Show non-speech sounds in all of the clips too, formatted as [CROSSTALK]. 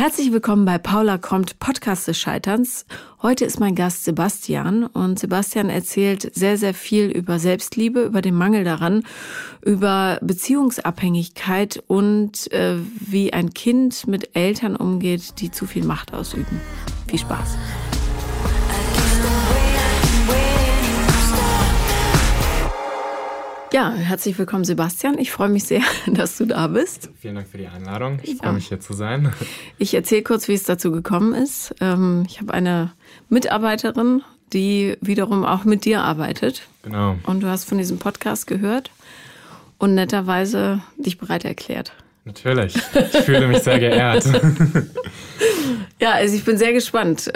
Herzlich willkommen bei Paula kommt Podcast des Scheiterns. Heute ist mein Gast Sebastian und Sebastian erzählt sehr, sehr viel über Selbstliebe, über den Mangel daran, über Beziehungsabhängigkeit und äh, wie ein Kind mit Eltern umgeht, die zu viel Macht ausüben. Viel Spaß. Ja, herzlich willkommen, Sebastian. Ich freue mich sehr, [LAUGHS] dass du da bist. Vielen Dank für die Einladung. Ich freue mich, hier zu sein. [LAUGHS] Ich erzähle kurz, wie es dazu gekommen ist. Ähm, ich habe eine Mitarbeiterin, die wiederum auch mit dir arbeitet. Genau. Und du hast von diesem Podcast gehört und netterweise dich bereit erklärt. Natürlich. Ich fühle mich sehr geehrt. [LAUGHS] ja, also ich bin sehr gespannt.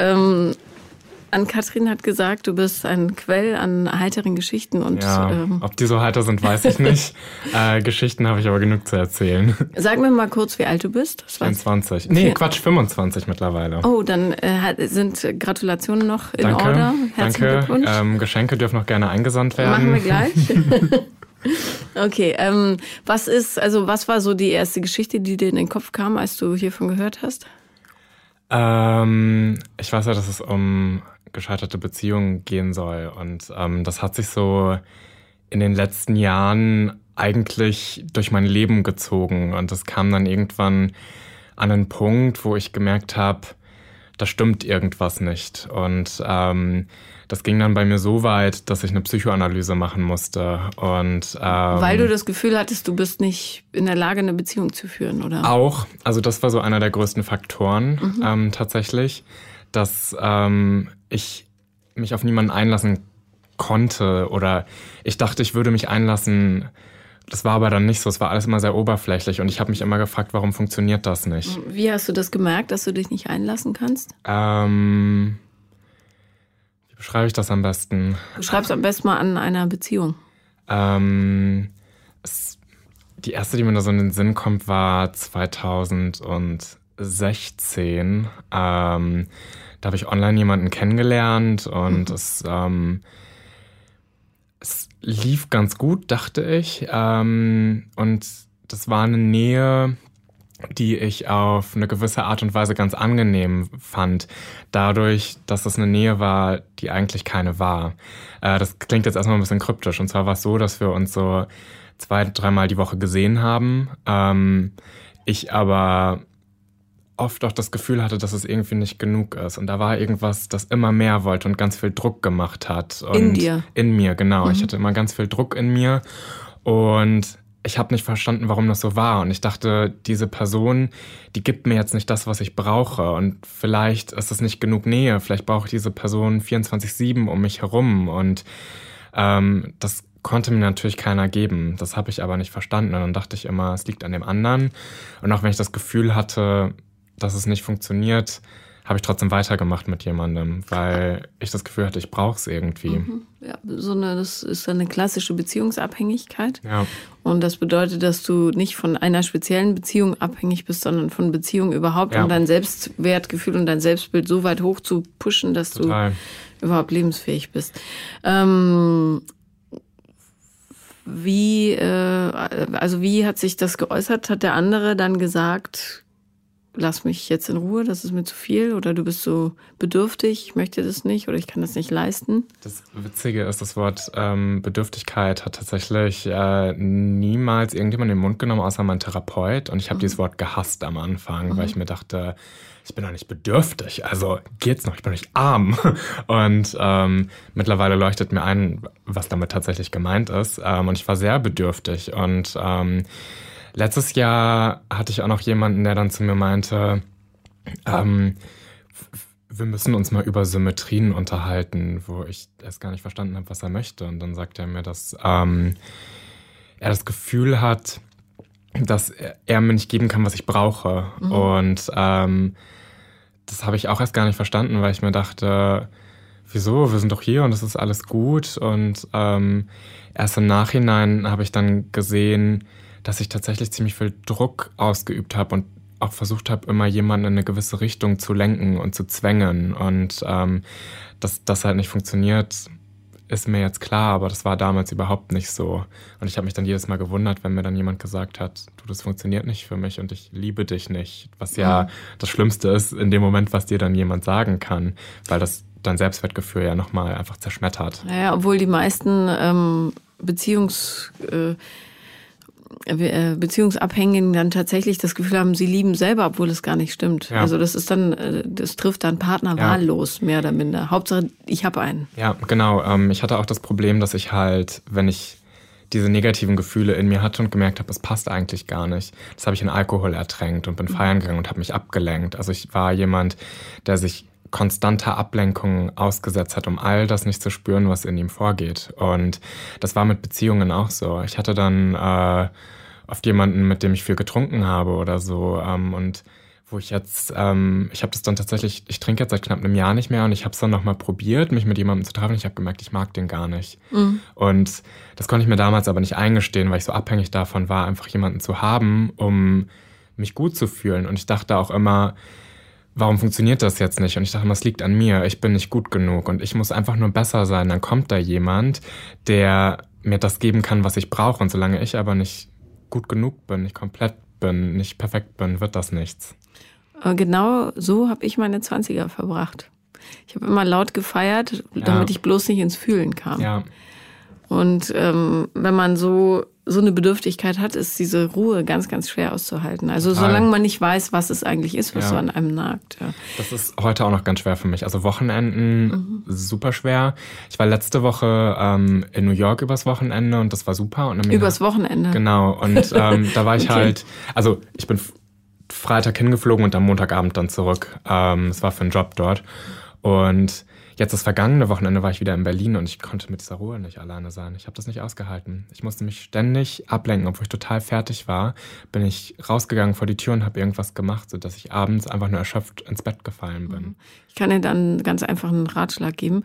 Ähm, Ann-Kathrin hat gesagt, du bist ein Quell an heiteren Geschichten. Und, ja, ähm, ob die so heiter sind, weiß ich nicht. [LAUGHS] äh, Geschichten habe ich aber genug zu erzählen. Sag mir mal kurz, wie alt du bist. 24. Nee, ja. Quatsch, 25 mittlerweile. Oh, dann äh, sind Gratulationen noch in danke, Order. Herzlichen danke. Glückwunsch. Ähm, Geschenke dürfen noch gerne eingesandt werden. Machen wir gleich. [LAUGHS] [LAUGHS] okay, ähm, was ist, also was war so die erste Geschichte, die dir in den Kopf kam, als du hiervon gehört hast? Ähm, ich weiß ja, dass es um gescheiterte Beziehungen gehen soll. Und ähm, das hat sich so in den letzten Jahren eigentlich durch mein Leben gezogen. Und das kam dann irgendwann an einen Punkt, wo ich gemerkt habe, da stimmt irgendwas nicht. Und ähm, das ging dann bei mir so weit, dass ich eine Psychoanalyse machen musste. Und, ähm, Weil du das Gefühl hattest, du bist nicht in der Lage, eine Beziehung zu führen, oder? Auch. Also das war so einer der größten Faktoren mhm. ähm, tatsächlich, dass ähm, ich mich auf niemanden einlassen konnte oder ich dachte, ich würde mich einlassen. Das war aber dann nicht so. Es war alles immer sehr oberflächlich und ich habe mich immer gefragt, warum funktioniert das nicht? Wie hast du das gemerkt, dass du dich nicht einlassen kannst? Ähm, wie beschreibe ich das am besten? Du schreibst am besten mal an einer Beziehung. Ähm, es, die erste, die mir da so in den Sinn kommt, war 2016. Ähm, da habe ich online jemanden kennengelernt und mhm. es, ähm, es lief ganz gut, dachte ich. Ähm, und das war eine Nähe, die ich auf eine gewisse Art und Weise ganz angenehm fand, dadurch, dass es eine Nähe war, die eigentlich keine war. Äh, das klingt jetzt erstmal ein bisschen kryptisch. Und zwar war es so, dass wir uns so zwei, dreimal die Woche gesehen haben. Ähm, ich aber oft auch das Gefühl hatte, dass es irgendwie nicht genug ist. Und da war irgendwas, das immer mehr wollte und ganz viel Druck gemacht hat. Und in dir? In mir, genau. Mhm. Ich hatte immer ganz viel Druck in mir. Und ich habe nicht verstanden, warum das so war. Und ich dachte, diese Person, die gibt mir jetzt nicht das, was ich brauche. Und vielleicht ist es nicht genug Nähe. Vielleicht brauche ich diese Person 24-7 um mich herum. Und ähm, das konnte mir natürlich keiner geben. Das habe ich aber nicht verstanden. Und dann dachte ich immer, es liegt an dem anderen. Und auch wenn ich das Gefühl hatte, dass es nicht funktioniert, habe ich trotzdem weitergemacht mit jemandem, weil ich das Gefühl hatte, ich brauche es irgendwie. Mhm. Ja, so eine, das ist eine klassische Beziehungsabhängigkeit. Ja. Und das bedeutet, dass du nicht von einer speziellen Beziehung abhängig bist, sondern von Beziehungen überhaupt, ja. um dein Selbstwertgefühl und dein Selbstbild so weit hoch zu pushen, dass Total. du überhaupt lebensfähig bist. Ähm, wie, äh, also wie hat sich das geäußert? Hat der andere dann gesagt, lass mich jetzt in Ruhe, das ist mir zu viel oder du bist so bedürftig, ich möchte das nicht oder ich kann das nicht leisten. Das Witzige ist, das Wort ähm, Bedürftigkeit hat tatsächlich äh, niemals irgendjemand in den Mund genommen, außer mein Therapeut. Und ich habe mhm. dieses Wort gehasst am Anfang, mhm. weil ich mir dachte, ich bin doch nicht bedürftig, also geht's noch, ich bin nicht arm. [LAUGHS] Und ähm, mittlerweile leuchtet mir ein, was damit tatsächlich gemeint ist. Ähm, und ich war sehr bedürftig und ähm, Letztes Jahr hatte ich auch noch jemanden, der dann zu mir meinte, ähm, wir müssen uns mal über Symmetrien unterhalten, wo ich erst gar nicht verstanden habe, was er möchte. Und dann sagt er mir, dass ähm, er das Gefühl hat, dass er, mir nicht geben kann, was ich brauche. Mhm. Und ähm, das habe ich auch erst gar nicht verstanden, weil ich mir dachte, wieso, wir sind doch hier und es ist alles gut. Und ähm, erst im Nachhinein habe ich dann gesehen, dass ich tatsächlich ziemlich viel Druck ausgeübt habe und auch versucht habe, immer jemanden in eine gewisse Richtung zu lenken und zu zwängen. Und ähm, dass das halt nicht funktioniert, ist mir jetzt klar, aber das war damals überhaupt nicht so. Und ich habe mich dann jedes Mal gewundert, wenn mir dann jemand gesagt hat, du, das funktioniert nicht für mich und ich liebe dich nicht. Was ja mhm. das Schlimmste ist in dem Moment, was dir dann jemand sagen kann, weil das dein Selbstwertgefühl ja nochmal einfach zerschmettert. Naja, obwohl die meisten ähm, Beziehungs... Äh, Beziehungsabhängigen dann tatsächlich das Gefühl haben, sie lieben selber, obwohl es gar nicht stimmt. Ja. Also das ist dann, äh, das trifft dann Partner ja. wahllos, mehr oder minder. Hauptsache, ich habe einen. Ja, genau. Ähm, ich hatte auch das Problem, dass ich halt, wenn ich diese negativen Gefühle in mir hatte und gemerkt habe, es passt eigentlich gar nicht. Das habe ich in Alkohol ertränkt und bin mhm. feiern gegangen und habe mich abgelenkt. Also ich war jemand, der sich konstanter Ablenkung ausgesetzt hat, um all das nicht zu spüren, was in ihm vorgeht. Und das war mit Beziehungen auch so. Ich hatte dann äh, oft jemanden, mit dem ich viel getrunken habe oder so. Ähm, und wo ich jetzt, ähm, ich habe das dann tatsächlich, ich trinke jetzt seit knapp einem Jahr nicht mehr und ich habe es dann nochmal probiert, mich mit jemandem zu treffen. Ich habe gemerkt, ich mag den gar nicht. Mhm. Und das konnte ich mir damals aber nicht eingestehen, weil ich so abhängig davon war, einfach jemanden zu haben, um mich gut zu fühlen. Und ich dachte auch immer, warum funktioniert das jetzt nicht? Und ich dachte immer, es liegt an mir, ich bin nicht gut genug und ich muss einfach nur besser sein. Dann kommt da jemand, der mir das geben kann, was ich brauche. Und solange ich aber nicht gut genug bin, nicht komplett bin, nicht perfekt bin, wird das nichts. Genau so habe ich meine 20er verbracht. Ich habe immer laut gefeiert, damit ja. ich bloß nicht ins Fühlen kam. Ja. Und ähm, wenn man so so eine Bedürftigkeit hat, ist diese Ruhe ganz, ganz schwer auszuhalten. Also Total. solange man nicht weiß, was es eigentlich ist, was ja. so an einem nagt. Ja. Das ist heute auch noch ganz schwer für mich. Also Wochenenden mhm. super schwer. Ich war letzte Woche ähm, in New York übers Wochenende und das war super. Und übers Wochenende? Genau. Und ähm, [LAUGHS] da war ich okay. halt, also ich bin Freitag hingeflogen und am Montagabend dann zurück. Ähm, es war für einen Job dort. Und Jetzt das vergangene Wochenende war ich wieder in Berlin und ich konnte mit dieser Ruhe nicht alleine sein. Ich habe das nicht ausgehalten. Ich musste mich ständig ablenken, obwohl ich total fertig war. Bin ich rausgegangen vor die Tür und habe irgendwas gemacht, sodass ich abends einfach nur erschöpft ins Bett gefallen bin. Mhm. Ich kann dir dann ganz einfach einen Ratschlag geben.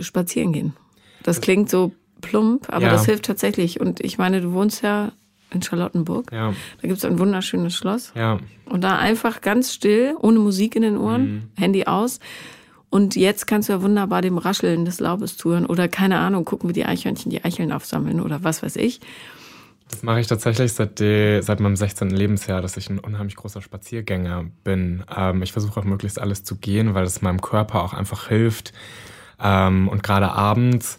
Spazieren gehen. Das klingt so plump, aber ja. das hilft tatsächlich. Und ich meine, du wohnst ja in Charlottenburg. Ja. Da gibt es ein wunderschönes Schloss. Ja. Und da einfach ganz still, ohne Musik in den Ohren, mhm. Handy aus, und jetzt kannst du ja wunderbar dem Rascheln des Laubes zuhören oder keine Ahnung, gucken, wie die Eichhörnchen die Eicheln aufsammeln oder was weiß ich. Das mache ich tatsächlich seit, die, seit meinem 16. Lebensjahr, dass ich ein unheimlich großer Spaziergänger bin. Ähm, ich versuche auch möglichst alles zu gehen, weil es meinem Körper auch einfach hilft. Ähm, und gerade abends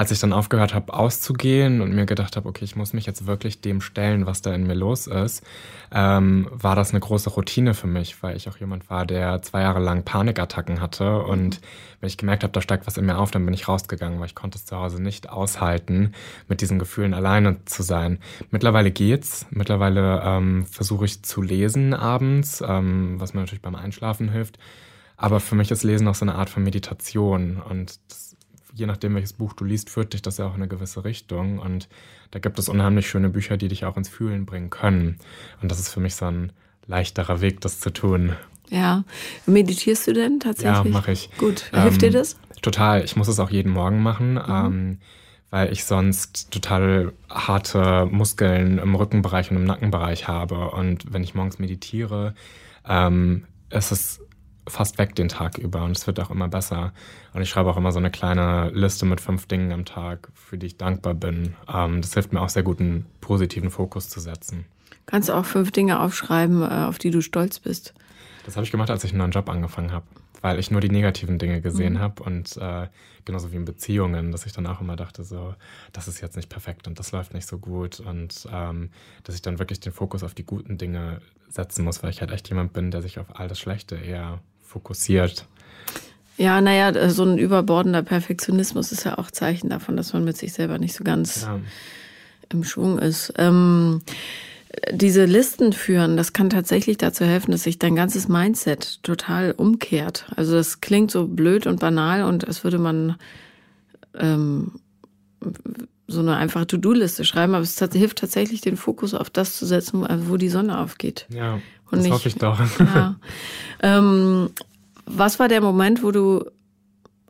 als ich dann aufgehört habe auszugehen und mir gedacht habe, okay, ich muss mich jetzt wirklich dem stellen, was da in mir los ist, ähm, war das eine große Routine für mich, weil ich auch jemand war, der zwei Jahre lang Panikattacken hatte. Und wenn ich gemerkt habe, da steigt was in mir auf, dann bin ich rausgegangen, weil ich konnte es zu Hause nicht aushalten, mit diesen Gefühlen alleine zu sein. Mittlerweile geht's. Mittlerweile ähm, versuche ich zu lesen abends, ähm, was mir natürlich beim Einschlafen hilft. Aber für mich ist Lesen auch so eine Art von Meditation und das je nachdem, welches Buch du liest, führt dich das ja auch in eine gewisse Richtung. Und da gibt es unheimlich schöne Bücher, die dich auch ins Fühlen bringen können. Und das ist für mich so ein leichterer Weg, das zu tun. Ja. Meditierst du denn tatsächlich? Ja, mache ich. Gut. Hilft ähm, dir das? Total. Ich muss es auch jeden Morgen machen. Mhm. Ähm, weil ich sonst total harte Muskeln im Rückenbereich und im Nackenbereich habe. Und wenn ich morgens meditiere, ähm, ist es fast weg den Tag über und es wird auch immer besser. Und ich schreibe auch immer so eine kleine Liste mit fünf Dingen am Tag, für die ich dankbar bin. Ähm, das hilft mir auch sehr gut, einen positiven Fokus zu setzen. Kannst du auch fünf Dinge aufschreiben, äh, auf die du stolz bist? Das habe ich gemacht, als ich einen neuen Job angefangen habe, weil ich nur die negativen Dinge gesehen mhm. habe und äh, genauso wie in Beziehungen, dass ich dann auch immer dachte, so, das ist jetzt nicht perfekt und das läuft nicht so gut und ähm, dass ich dann wirklich den Fokus auf die guten Dinge setzen muss, weil ich halt echt jemand bin, der sich auf all das Schlechte eher fokussiert. Ja, naja, so ein überbordender Perfektionismus ist ja auch Zeichen davon, dass man mit sich selber nicht so ganz ja. im Schwung ist. Ähm, diese Listen führen, das kann tatsächlich dazu helfen, dass sich dein ganzes Mindset total umkehrt. Also das klingt so blöd und banal und als würde man ähm, so eine einfache To-Do-Liste schreiben, aber es hilft tatsächlich, den Fokus auf das zu setzen, wo die Sonne aufgeht. Ja. Und das nicht, hoffe ich doch. Ja. Ähm, was war der Moment, wo du,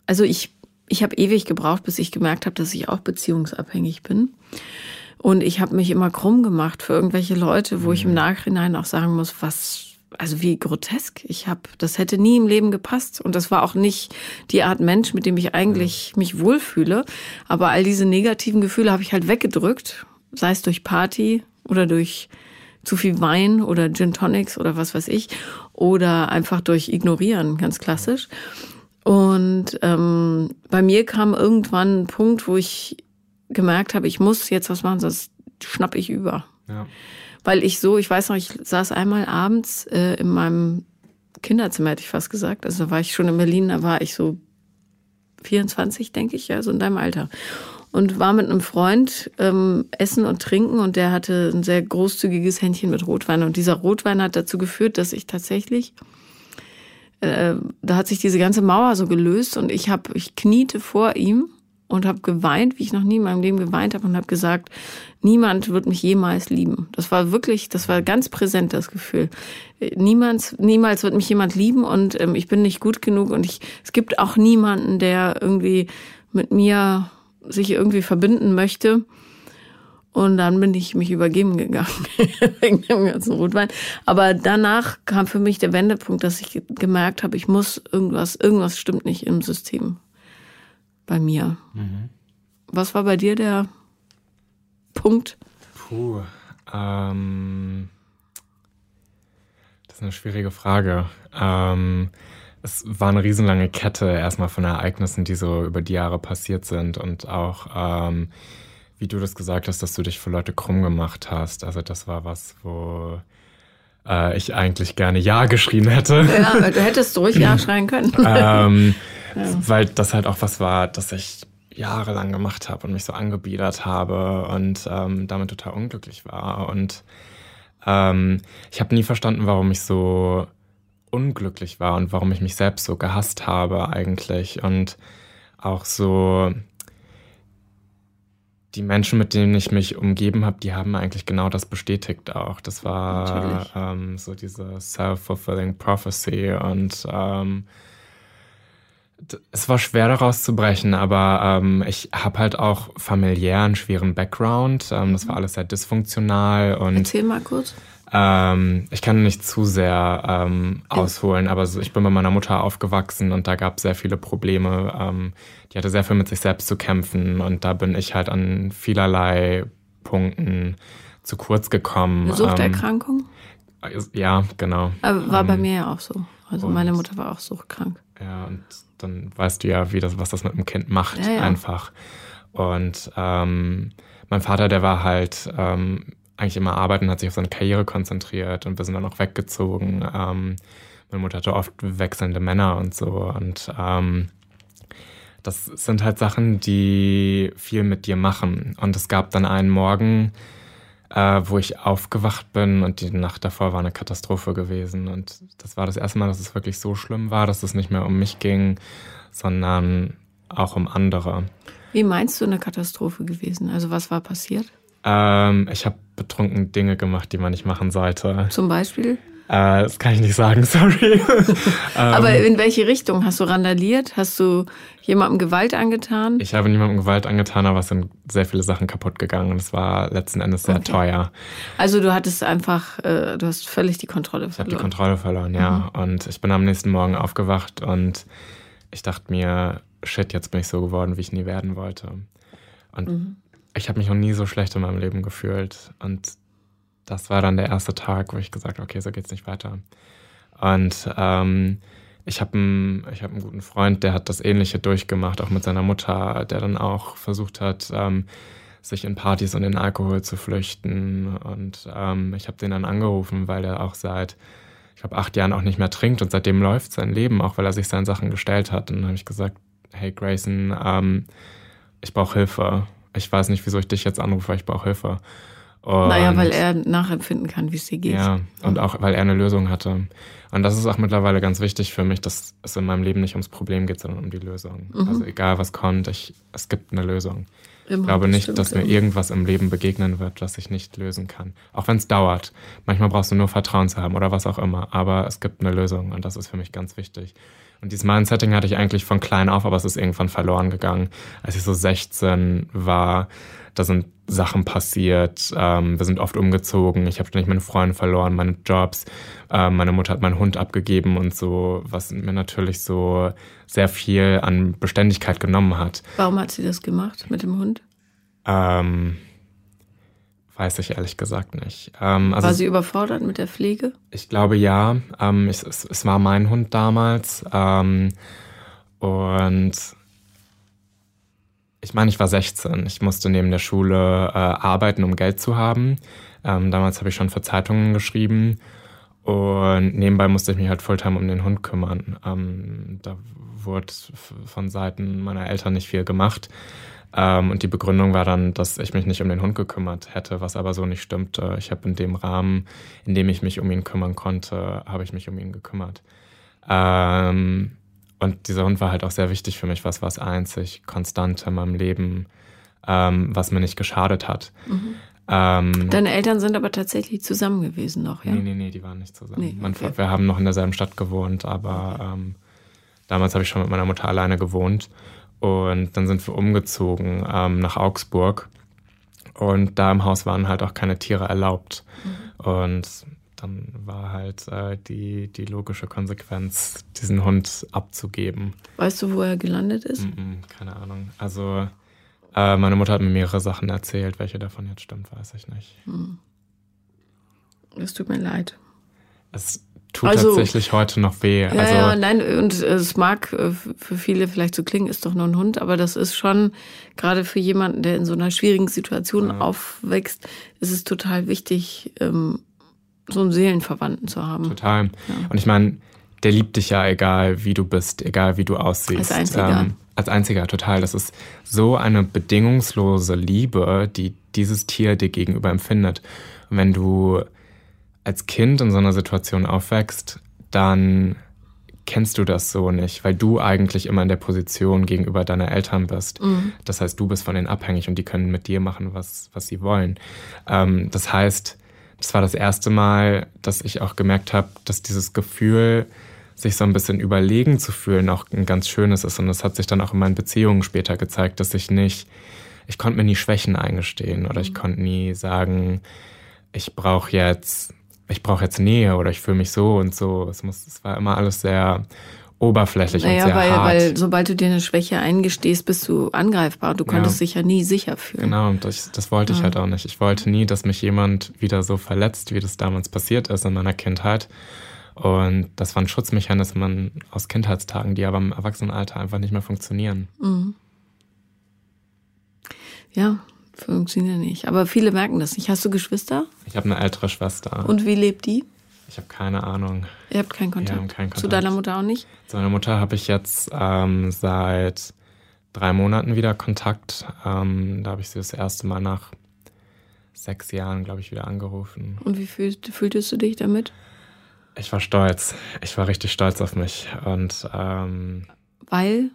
also ich, ich habe ewig gebraucht, bis ich gemerkt habe, dass ich auch beziehungsabhängig bin. Und ich habe mich immer krumm gemacht für irgendwelche Leute, wo mhm. ich im mhm. Nachhinein auch sagen muss, was, also wie grotesk. Ich habe, das hätte nie im Leben gepasst und das war auch nicht die Art Mensch, mit dem ich eigentlich mich wohlfühle. Aber all diese negativen Gefühle habe ich halt weggedrückt, sei es durch Party oder durch zu viel Wein oder Gin Tonics oder was weiß ich oder einfach durch Ignorieren, ganz klassisch. Und ähm, bei mir kam irgendwann ein Punkt, wo ich gemerkt habe, ich muss jetzt was machen, sonst schnapp ich über. Ja. Weil ich so, ich weiß noch, ich saß einmal abends äh, in meinem Kinderzimmer, hätte ich fast gesagt. Also da war ich schon in Berlin, da war ich so 24, denke ich, ja, so in deinem Alter. Und war mit einem Freund ähm, essen und trinken und der hatte ein sehr großzügiges Händchen mit Rotwein. Und dieser Rotwein hat dazu geführt, dass ich tatsächlich äh, da hat sich diese ganze Mauer so gelöst und ich habe, ich kniete vor ihm und habe geweint, wie ich noch nie in meinem Leben geweint habe und habe gesagt, niemand wird mich jemals lieben. Das war wirklich, das war ganz präsent das Gefühl. Niemals, niemals wird mich jemand lieben und ähm, ich bin nicht gut genug und ich, es gibt auch niemanden, der irgendwie mit mir sich irgendwie verbinden möchte. Und dann bin ich mich übergeben gegangen [LAUGHS] wegen dem ganzen Rotwein. Aber danach kam für mich der Wendepunkt, dass ich gemerkt habe, ich muss irgendwas, irgendwas stimmt nicht im System bei mir. Mhm. Was war bei dir der Punkt? Puh, ähm, das ist eine schwierige Frage. Ähm, es war eine riesenlange Kette erstmal von Ereignissen, die so über die Jahre passiert sind und auch ähm, wie du das gesagt hast, dass du dich für Leute krumm gemacht hast. Also das war was, wo äh, ich eigentlich gerne Ja geschrien hätte. Ja, du hättest ruhig Ja schreien können. [LAUGHS] ähm, [LAUGHS] ja. Weil das halt auch was war, das ich jahrelang gemacht habe und mich so angebiedert habe und ähm, damit total unglücklich war. Und ähm, ich habe nie verstanden, warum ich so unglücklich war und warum ich mich selbst so gehasst habe eigentlich. Und auch so die Menschen, mit denen ich mich umgeben habe, die haben eigentlich genau das bestätigt auch. Das war ähm, so diese self-fulfilling prophecy und ähm, es war schwer daraus zu brechen, aber ähm, ich habe halt auch familiär einen schweren Background. Ähm, das war alles sehr dysfunktional und. Erzähl mal kurz. Ähm, ich kann nicht zu sehr ähm, ausholen, aber so, ich bin bei meiner Mutter aufgewachsen und da gab es sehr viele Probleme. Ähm, die hatte sehr viel mit sich selbst zu kämpfen und da bin ich halt an vielerlei Punkten zu kurz gekommen. Suchterkrankung? Ähm, ja, genau. Aber war bei ähm, mir ja auch so. Also meine Mutter war auch suchtkrank. Ja, und dann weißt du ja, wie das, was das mit dem Kind macht, ja, ja. einfach. Und ähm, mein Vater, der war halt ähm, eigentlich immer arbeiten, hat sich auf seine Karriere konzentriert und wir sind dann auch weggezogen. Ähm, meine Mutter hatte oft wechselnde Männer und so. Und ähm, das sind halt Sachen, die viel mit dir machen. Und es gab dann einen Morgen, äh, wo ich aufgewacht bin und die Nacht davor war eine Katastrophe gewesen. Und das war das erste Mal, dass es wirklich so schlimm war, dass es nicht mehr um mich ging, sondern auch um andere. Wie meinst du eine Katastrophe gewesen? Also was war passiert? Ähm, ich habe betrunken Dinge gemacht, die man nicht machen sollte. Zum Beispiel? Äh, das kann ich nicht sagen, [LAUGHS] sorry. Aber ähm, in welche Richtung? Hast du randaliert? Hast du jemandem Gewalt angetan? Ich habe niemandem Gewalt angetan, aber es sind sehr viele Sachen kaputt gegangen. Es war letzten Endes sehr okay. teuer. Also du hattest einfach, äh, du hast völlig die Kontrolle verloren. Ich habe die Kontrolle verloren, ja. Mhm. Und ich bin am nächsten Morgen aufgewacht und ich dachte mir, shit, jetzt bin ich so geworden, wie ich nie werden wollte. Und mhm ich habe mich noch nie so schlecht in meinem Leben gefühlt. Und das war dann der erste Tag, wo ich gesagt habe, okay, so geht's nicht weiter. Und ähm, ich habe einen, hab einen guten Freund, der hat das Ähnliche durchgemacht, auch mit seiner Mutter, der dann auch versucht hat, ähm, sich in Partys und in Alkohol zu flüchten. Und ähm, ich habe den dann angerufen, weil er auch seit, ich glaube, acht Jahren auch nicht mehr trinkt und seitdem läuft sein Leben, auch weil er sich seinen Sachen gestellt hat. Und dann habe ich gesagt, hey Grayson, ähm, ich brauche Hilfe ich weiß nicht, wieso ich dich jetzt anrufe, ich brauche Hilfe. Und, naja, weil er nachempfinden kann, wie es dir geht. Ja, und auch, weil er eine Lösung hatte. Und das ist auch mittlerweile ganz wichtig für mich, dass es in meinem Leben nicht ums Problem geht, sondern um die Lösung. Mhm. Also egal, was kommt, ich, es gibt eine Lösung. Immer, ich glaube nicht, stimmt, dass mir immer. irgendwas im Leben begegnen wird, was ich nicht lösen kann. Auch wenn es dauert. Manchmal brauchst du nur Vertrauen zu haben oder was auch immer. Aber es gibt eine Lösung und das ist für mich ganz wichtig. Und dieses Mindsetting hatte ich eigentlich von klein auf, aber es ist irgendwann verloren gegangen. Als ich so 16 war, da sind Sachen passiert. Ähm, wir sind oft umgezogen. Ich habe ständig meine Freunde verloren, meine Jobs. Ähm, meine Mutter hat meinen Hund abgegeben und so, was mir natürlich so sehr viel an Beständigkeit genommen hat. Warum hat sie das gemacht mit dem Hund? Ähm, weiß ich ehrlich gesagt nicht. Ähm, also war sie überfordert mit der Pflege? Ich glaube ja. Ähm, ich, es, es, war mein Hund damals. Ähm, und ich meine, ich war 16. Ich musste neben der Schule äh, arbeiten, um Geld zu haben. Ähm, damals habe ich schon für Zeitungen geschrieben. Und nebenbei musste ich mich halt Fulltime um den Hund kümmern. Ähm, da wurde von Seiten meiner Eltern nicht viel gemacht. Ähm, und die Begründung war dann, dass ich mich nicht um den Hund gekümmert hätte, was aber so nicht stimmte. Ich habe in dem Rahmen, in dem ich mich um ihn kümmern konnte, habe ich mich um ihn gekümmert. Ähm, und dieser Hund war halt auch sehr wichtig für mich, was war es einzig Konstante in meinem Leben, ähm, was mir nicht geschadet hat. Mhm. Ähm, Deine Eltern sind aber tatsächlich zusammen gewesen noch, ja? Nee, nee, nee, die waren nicht zusammen. Nee, okay. wir haben noch in derselben Stadt gewohnt, aber okay. ähm, damals habe ich schon mit meiner Mutter alleine gewohnt. Und dann sind wir umgezogen ähm, nach Augsburg. Und da im Haus waren halt auch keine Tiere erlaubt. Mhm. Und dann war halt äh, die, die logische Konsequenz, diesen Hund abzugeben. Weißt du, wo er gelandet ist? Mm -mm, keine Ahnung. Also äh, meine Mutter hat mir mehrere Sachen erzählt. Welche davon jetzt stimmt, weiß ich nicht. Hm. Es tut mir leid. Es tut also, tatsächlich heute noch weh. Ja, also, ja, nein, und es mag äh, für viele vielleicht so klingen, ist doch nur ein Hund, aber das ist schon, gerade für jemanden, der in so einer schwierigen Situation ja. aufwächst, ist es total wichtig, ähm, so einen Seelenverwandten zu haben. Total. Ja. Und ich meine, der liebt dich ja, egal wie du bist, egal wie du aussiehst. Als einziger. Ähm, als einziger, total. Das ist so eine bedingungslose Liebe, die dieses Tier dir gegenüber empfindet. Und wenn du als Kind in so einer Situation aufwächst, dann kennst du das so nicht, weil du eigentlich immer in der Position gegenüber deiner Eltern bist. Mhm. Das heißt, du bist von denen abhängig und die können mit dir machen, was, was sie wollen. Ähm, das heißt, das war das erste Mal, dass ich auch gemerkt habe, dass dieses Gefühl, sich so ein bisschen überlegen zu fühlen, auch ein ganz schönes ist. Und das hat sich dann auch in meinen Beziehungen später gezeigt, dass ich nicht, ich konnte mir nie Schwächen eingestehen oder ich mhm. konnte nie sagen, ich brauche jetzt, ich brauche jetzt Nähe oder ich fühle mich so und so. Es muss, es war immer alles sehr oberflächlich naja, und sehr weil, hart. weil sobald du dir eine Schwäche eingestehst, bist du angreifbar. Du konntest ja. dich ja nie sicher fühlen. Genau, und das, das wollte ja. ich halt auch nicht. Ich wollte nie, dass mich jemand wieder so verletzt, wie das damals passiert ist in meiner Kindheit. Und das waren Schutzmechanismen aus Kindheitstagen, die aber im Erwachsenenalter einfach nicht mehr funktionieren. Mhm. Ja, funktionieren nicht. Aber viele merken das nicht. Hast du Geschwister? Ich habe eine ältere Schwester. Und wie lebt die? Ich habe keine Ahnung. Ihr habt keinen Kontakt? Wir haben keinen Kontakt. Zu deiner Mutter auch nicht? Zu meiner Mutter habe ich jetzt ähm, seit drei Monaten wieder Kontakt. Ähm, da habe ich sie das erste Mal nach sechs Jahren, glaube ich, wieder angerufen. Und wie fühlt, fühltest du dich damit? Ich war stolz. Ich war richtig stolz auf mich. Und ähm, weil?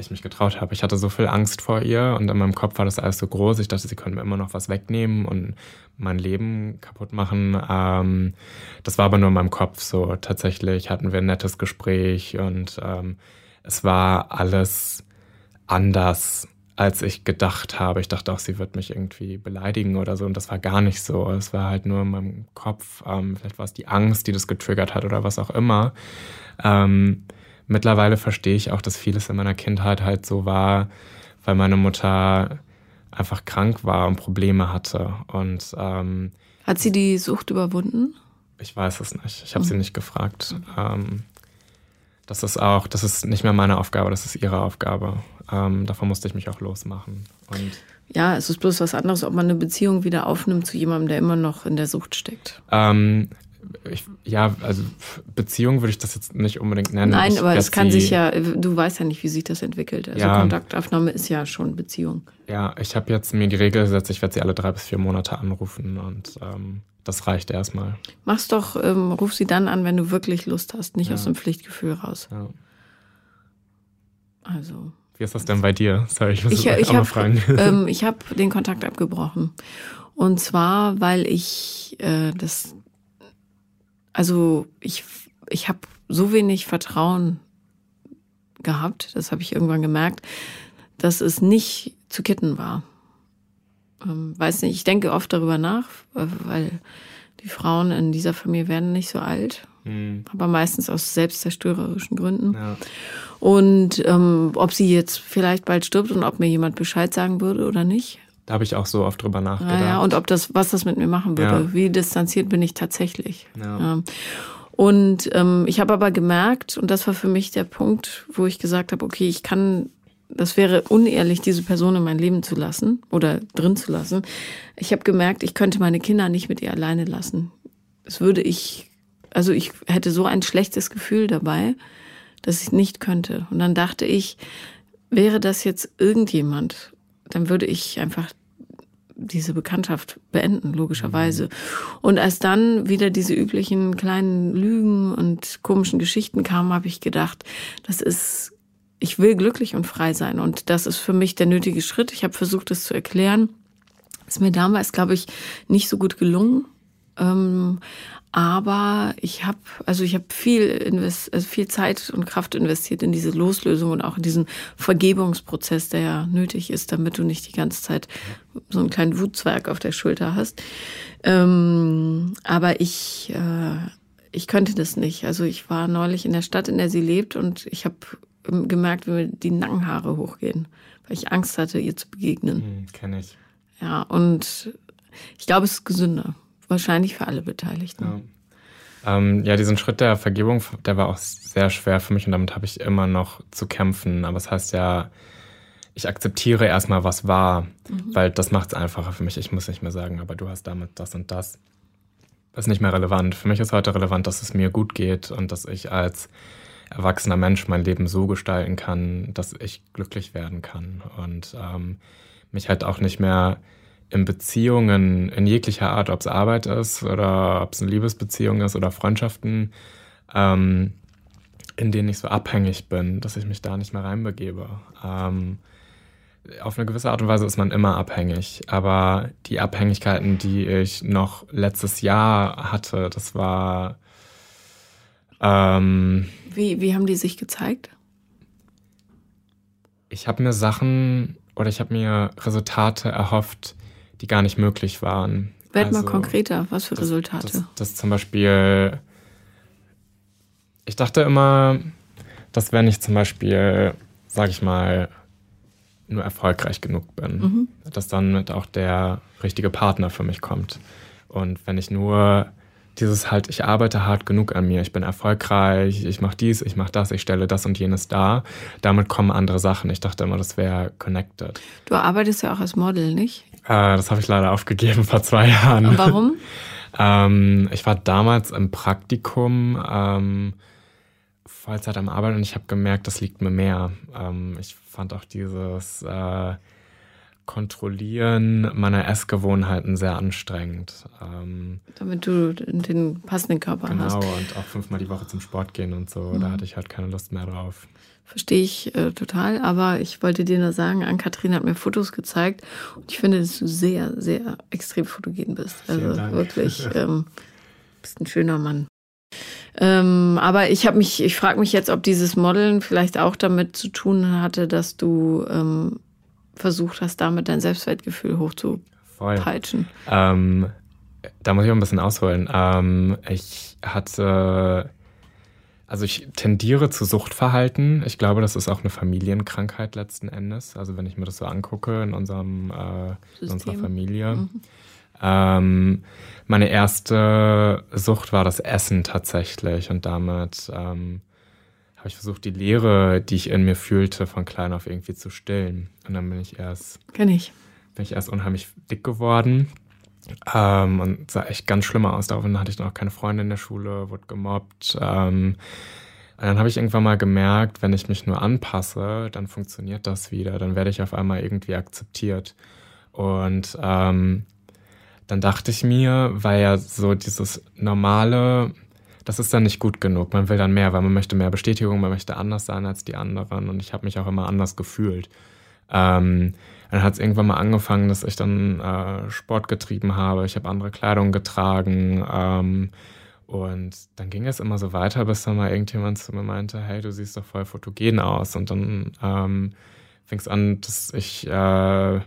Ich mich getraut habe. Ich hatte so viel Angst vor ihr und in meinem Kopf war das alles so groß. Ich dachte, sie können mir immer noch was wegnehmen und mein Leben kaputt machen. Ähm, das war aber nur in meinem Kopf so. Tatsächlich hatten wir ein nettes Gespräch und ähm, es war alles anders, als ich gedacht habe. Ich dachte auch, sie wird mich irgendwie beleidigen oder so und das war gar nicht so. Es war halt nur in meinem Kopf. Ähm, vielleicht war es die Angst, die das getriggert hat oder was auch immer. Ähm, mittlerweile verstehe ich auch, dass vieles in meiner Kindheit halt so war, weil meine Mutter einfach krank war und Probleme hatte. Und ähm, hat sie die Sucht überwunden? Ich weiß es nicht. Ich habe mhm. sie nicht gefragt. Ähm, das ist auch, das ist nicht mehr meine Aufgabe, das ist ihre Aufgabe. Ähm, davon musste ich mich auch losmachen. Und ja, es ist bloß was anderes, ob man eine Beziehung wieder aufnimmt zu jemandem, der immer noch in der Sucht steckt. Ähm, ich, ja, also Beziehung würde ich das jetzt nicht unbedingt nennen. Nein, ich aber es kann sich ja, du weißt ja nicht, wie sich das entwickelt. Also ja, Kontaktaufnahme ist ja schon Beziehung. Ja, ich habe jetzt mir die Regel gesetzt, ich werde sie alle drei bis vier Monate anrufen und ähm, das reicht erstmal. Mach's doch, ähm, ruf sie dann an, wenn du wirklich Lust hast, nicht ja. aus dem Pflichtgefühl raus. Ja. Also. Wie ist das denn bei dir? Sorry, ich muss ich, [LAUGHS] ich hab, fragen. Ähm, ich habe den Kontakt abgebrochen. Und zwar, weil ich äh, das also ich, ich habe so wenig Vertrauen gehabt, das habe ich irgendwann gemerkt, dass es nicht zu kitten war. ähm, weiß nicht, ich denke oft darüber nach, äh, weil die Frauen in dieser Familie werden nicht so alt, mhm. aber meistens aus selbstzerstörerischen Gründen. Ja. Und ähm, ob sie jetzt vielleicht bald stirbt und ob mir jemand Bescheid sagen würde oder nicht. Da habe ich auch so oft drüber nachgedacht. Ja, und ob das, was das mit mir machen würde. Ja. Wie distanziert bin ich tatsächlich. Ja. ja. Und ähm, ich habe aber gemerkt, und das war für mich der Punkt, wo ich gesagt habe, okay, ich kann, das wäre unehrlich, diese Person in mein Leben zu lassen oder drin zu lassen. Ich habe gemerkt, ich könnte meine Kinder nicht mit ihr alleine lassen. Das würde ich, also ich hätte so ein schlechtes Gefühl dabei, dass ich nicht könnte. Und dann dachte ich, wäre das jetzt irgendjemand, dann würde ich einfach diese Bekanntschaft beenden, logischerweise. Mhm. Und als dann wieder diese üblichen kleinen Lügen und komischen Geschichten kamen, habe ich gedacht, das ist, ich will glücklich und frei sein. Und das ist für mich der nötige Schritt. Ich habe versucht, das zu erklären. Ist mir damals, glaube ich, nicht so gut gelungen. Ähm, aber ich habe, also ich habe viel, invest, also viel Zeit und Kraft investiert in diese Loslösung und auch in diesen Vergebungsprozess, der ja nötig ist, damit du nicht die ganze Zeit so einen kleinen Wutzwerg auf der Schulter hast. Ähm, aber ich, äh, ich könnte das nicht. Also ich war neulich in der Stadt, in der sie lebt, und ich habe gemerkt, wie mir die Nackenhaare hochgehen, weil ich Angst hatte, ihr zu begegnen. Hm, Kenne ich. Ja, und ich glaube, es ist gesünder. Wahrscheinlich für alle Beteiligten. Ja. Ähm, ja, diesen Schritt der Vergebung, der war auch sehr schwer für mich und damit habe ich immer noch zu kämpfen. Aber es das heißt ja, ich akzeptiere erstmal, was war, mhm. weil das macht es einfacher für mich. Ich muss nicht mehr sagen, aber du hast damit das und das. Das ist nicht mehr relevant. Für mich ist heute relevant, dass es mir gut geht und dass ich als erwachsener Mensch mein Leben so gestalten kann, dass ich glücklich werden kann und ähm, mich halt auch nicht mehr in Beziehungen in jeglicher Art, ob es Arbeit ist oder ob es eine Liebesbeziehung ist oder Freundschaften, ähm, in denen ich so abhängig bin, dass ich mich da nicht mehr reinbegebe. Ähm, auf eine gewisse Art und Weise ist man immer abhängig, aber die Abhängigkeiten, die ich noch letztes Jahr hatte, das war. Ähm, wie, wie haben die sich gezeigt? Ich habe mir Sachen oder ich habe mir Resultate erhofft, die gar nicht möglich waren. Werd also, mal konkreter, was für das, Resultate? Das, das zum Beispiel, ich dachte immer, dass wenn ich zum Beispiel, sag ich mal, nur erfolgreich genug bin, mhm. dass dann mit auch der richtige Partner für mich kommt. Und wenn ich nur dieses halt, ich arbeite hart genug an mir, ich bin erfolgreich, ich mache dies, ich mache das, ich stelle das und jenes dar. Damit kommen andere Sachen. Ich dachte immer, das wäre connected. Du arbeitest ja auch als Model, nicht? Äh, das habe ich leider aufgegeben vor zwei Jahren. Und warum? [LAUGHS] ähm, ich war damals im Praktikum. Ähm, Vollzeit am Arbeiten und ich habe gemerkt, das liegt mir mehr. Ähm, ich fand auch dieses äh, Kontrollieren meiner Essgewohnheiten sehr anstrengend. Ähm, Damit du den passenden Körper genau, hast. Genau, und auch fünfmal die Woche zum Sport gehen und so. Mhm. Da hatte ich halt keine Lust mehr drauf. Verstehe ich äh, total, aber ich wollte dir nur sagen, Ann-Kathrin hat mir Fotos gezeigt und ich finde, dass du sehr, sehr extrem fotogen bist. Also wirklich, [LAUGHS] ähm, bist ein schöner Mann. Ähm, aber ich habe mich, ich frage mich jetzt, ob dieses Modeln vielleicht auch damit zu tun hatte, dass du ähm, versucht hast, damit dein Selbstwertgefühl hochzupeitschen. Ähm, da muss ich auch ein bisschen ausholen. Ähm, ich hatte, also ich tendiere zu Suchtverhalten. Ich glaube, das ist auch eine Familienkrankheit letzten Endes. Also wenn ich mir das so angucke in unserem, äh, in unserer Familie. Mhm. Ähm, meine erste Sucht war das Essen tatsächlich und damit ähm, habe ich versucht, die Leere, die ich in mir fühlte, von klein auf irgendwie zu stillen. Und dann bin ich erst. Kenn ich. Bin ich erst unheimlich dick geworden. Ähm, und sah echt ganz schlimm aus. Daraufhin hatte ich noch keine Freunde in der Schule, wurde gemobbt. Ähm, und dann habe ich irgendwann mal gemerkt, wenn ich mich nur anpasse, dann funktioniert das wieder. Dann werde ich auf einmal irgendwie akzeptiert. Und ähm, dann dachte ich mir, weil ja so dieses normale das ist dann nicht gut genug. Man will dann mehr, weil man möchte mehr Bestätigung, man möchte anders sein als die anderen. Und ich habe mich auch immer anders gefühlt. Ähm, dann hat es irgendwann mal angefangen, dass ich dann äh, Sport getrieben habe. Ich habe andere Kleidung getragen. Ähm, und dann ging es immer so weiter, bis dann mal irgendjemand zu mir meinte, hey, du siehst doch voll fotogen aus. Und dann ähm, fing es an, dass ich äh,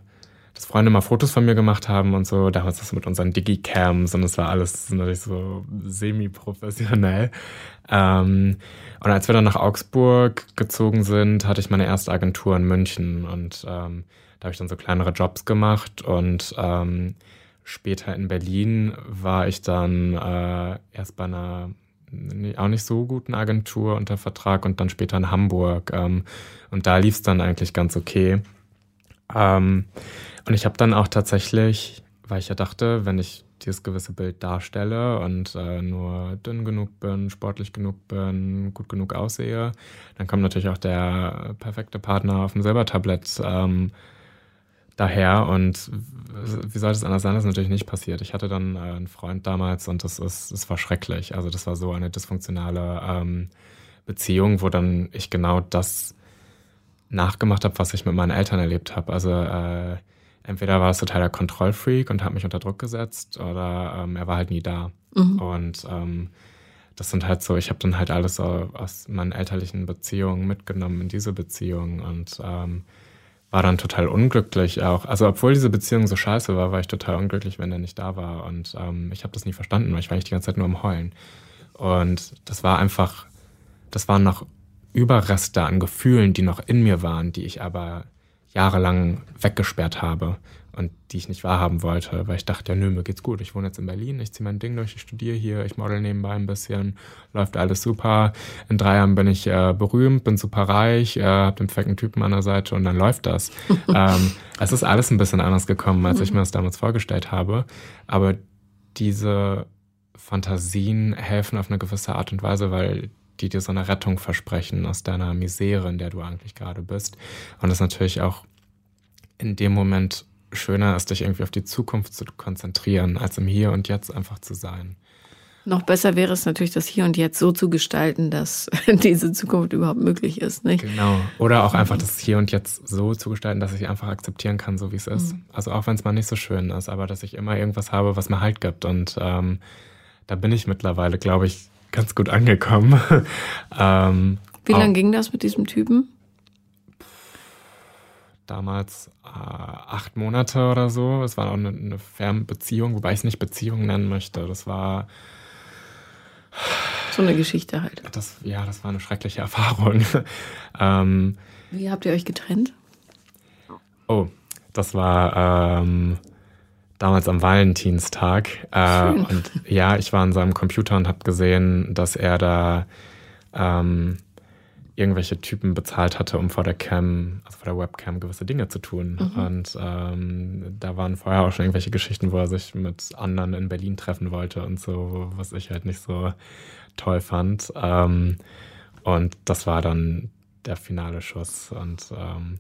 dass Freunde mal Fotos von mir gemacht haben und so. Damals das mit unseren Digicams und es war alles natürlich so semi-professionell. Ähm, und als wir dann nach Augsburg gezogen sind, hatte ich meine erste Agentur in München und ähm, da habe ich dann so kleinere Jobs gemacht und ähm, später in Berlin war ich dann äh, erst bei einer auch nicht so guten Agentur unter Vertrag und dann später in Hamburg. Ähm, und da lief es dann eigentlich ganz okay. Ähm, und ich habe dann auch tatsächlich, weil ich ja dachte, wenn ich dieses gewisse Bild darstelle und äh, nur dünn genug bin, sportlich genug bin, gut genug aussehe, dann kommt natürlich auch der perfekte Partner auf dem Silbertablett ähm, daher. Und wie sollte es anders sein? Das ist natürlich nicht passiert. Ich hatte dann äh, einen Freund damals und das, ist, das war schrecklich. Also das war so eine dysfunktionale ähm, Beziehung, wo dann ich genau das nachgemacht habe, was ich mit meinen Eltern erlebt habe. Also äh, entweder war es total der Kontrollfreak und hat mich unter Druck gesetzt oder ähm, er war halt nie da. Mhm. Und ähm, das sind halt so, ich habe dann halt alles so aus meinen elterlichen Beziehungen mitgenommen in diese Beziehung und ähm, war dann total unglücklich auch. Also obwohl diese Beziehung so scheiße war, war ich total unglücklich, wenn er nicht da war. Und ähm, ich habe das nie verstanden, weil ich war eigentlich die ganze Zeit nur am Heulen. Und das war einfach, das waren noch Überreste an Gefühlen, die noch in mir waren, die ich aber jahrelang weggesperrt habe und die ich nicht wahrhaben wollte, weil ich dachte, ja, nö, mir geht's gut. Ich wohne jetzt in Berlin, ich ziehe mein Ding durch, ich studiere hier, ich model nebenbei ein bisschen, läuft alles super. In drei Jahren bin ich äh, berühmt, bin super reich, äh, habe den fetten Typen an der Seite und dann läuft das. [LAUGHS] ähm, es ist alles ein bisschen anders gekommen, als ich mir das damals vorgestellt habe. Aber diese Fantasien helfen auf eine gewisse Art und Weise, weil die dir so eine Rettung versprechen aus deiner Misere, in der du eigentlich gerade bist. Und das natürlich auch in dem Moment schöner ist, dich irgendwie auf die Zukunft zu konzentrieren, als im Hier und Jetzt einfach zu sein. Noch besser wäre es natürlich, das Hier und Jetzt so zu gestalten, dass [LAUGHS] diese Zukunft überhaupt möglich ist, nicht? Genau. Oder auch einfach das Hier und Jetzt so zu gestalten, dass ich einfach akzeptieren kann, so wie es ist. Mhm. Also auch wenn es mal nicht so schön ist, aber dass ich immer irgendwas habe, was mir Halt gibt. Und ähm, da bin ich mittlerweile, glaube ich, ganz gut angekommen. [LAUGHS] ähm, wie lange ging das mit diesem Typen? damals äh, acht Monate oder so. Es war auch eine, eine Fernbeziehung, wobei ich es nicht Beziehung nennen möchte. Das war. So eine Geschichte halt. Das, ja, das war eine schreckliche Erfahrung. [LAUGHS] ähm, Wie habt ihr euch getrennt? Oh, das war ähm, damals am Valentinstag. Äh, und ja, ich war an seinem Computer und habe gesehen, dass er da ähm, irgendwelche Typen bezahlt hatte, um vor der Cam, also vor der Webcam gewisse Dinge zu tun. Mhm. Und ähm, da waren vorher auch schon irgendwelche Geschichten, wo er sich mit anderen in Berlin treffen wollte und so, was ich halt nicht so toll fand. Ähm, und das war dann der finale Schuss. Und ähm,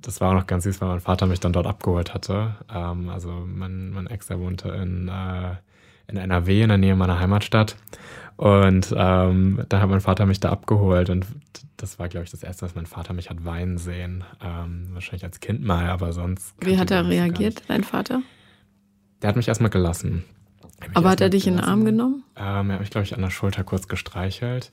das war auch noch ganz süß, weil mein Vater mich dann dort abgeholt hatte. Ähm, also mein, mein Ex, der wohnte in, äh, in NRW, in der Nähe meiner Heimatstadt. Und ähm, da hat mein Vater mich da abgeholt und das war, glaube ich, das erste, was mein Vater mich hat weinen sehen. Ähm, wahrscheinlich als Kind mal, aber sonst. Wie hat er reagiert, dein Vater? Der hat mich erstmal gelassen. Aber hat er dich in den Arm genommen? Ähm, er hat mich, glaube ich, an der Schulter kurz gestreichelt.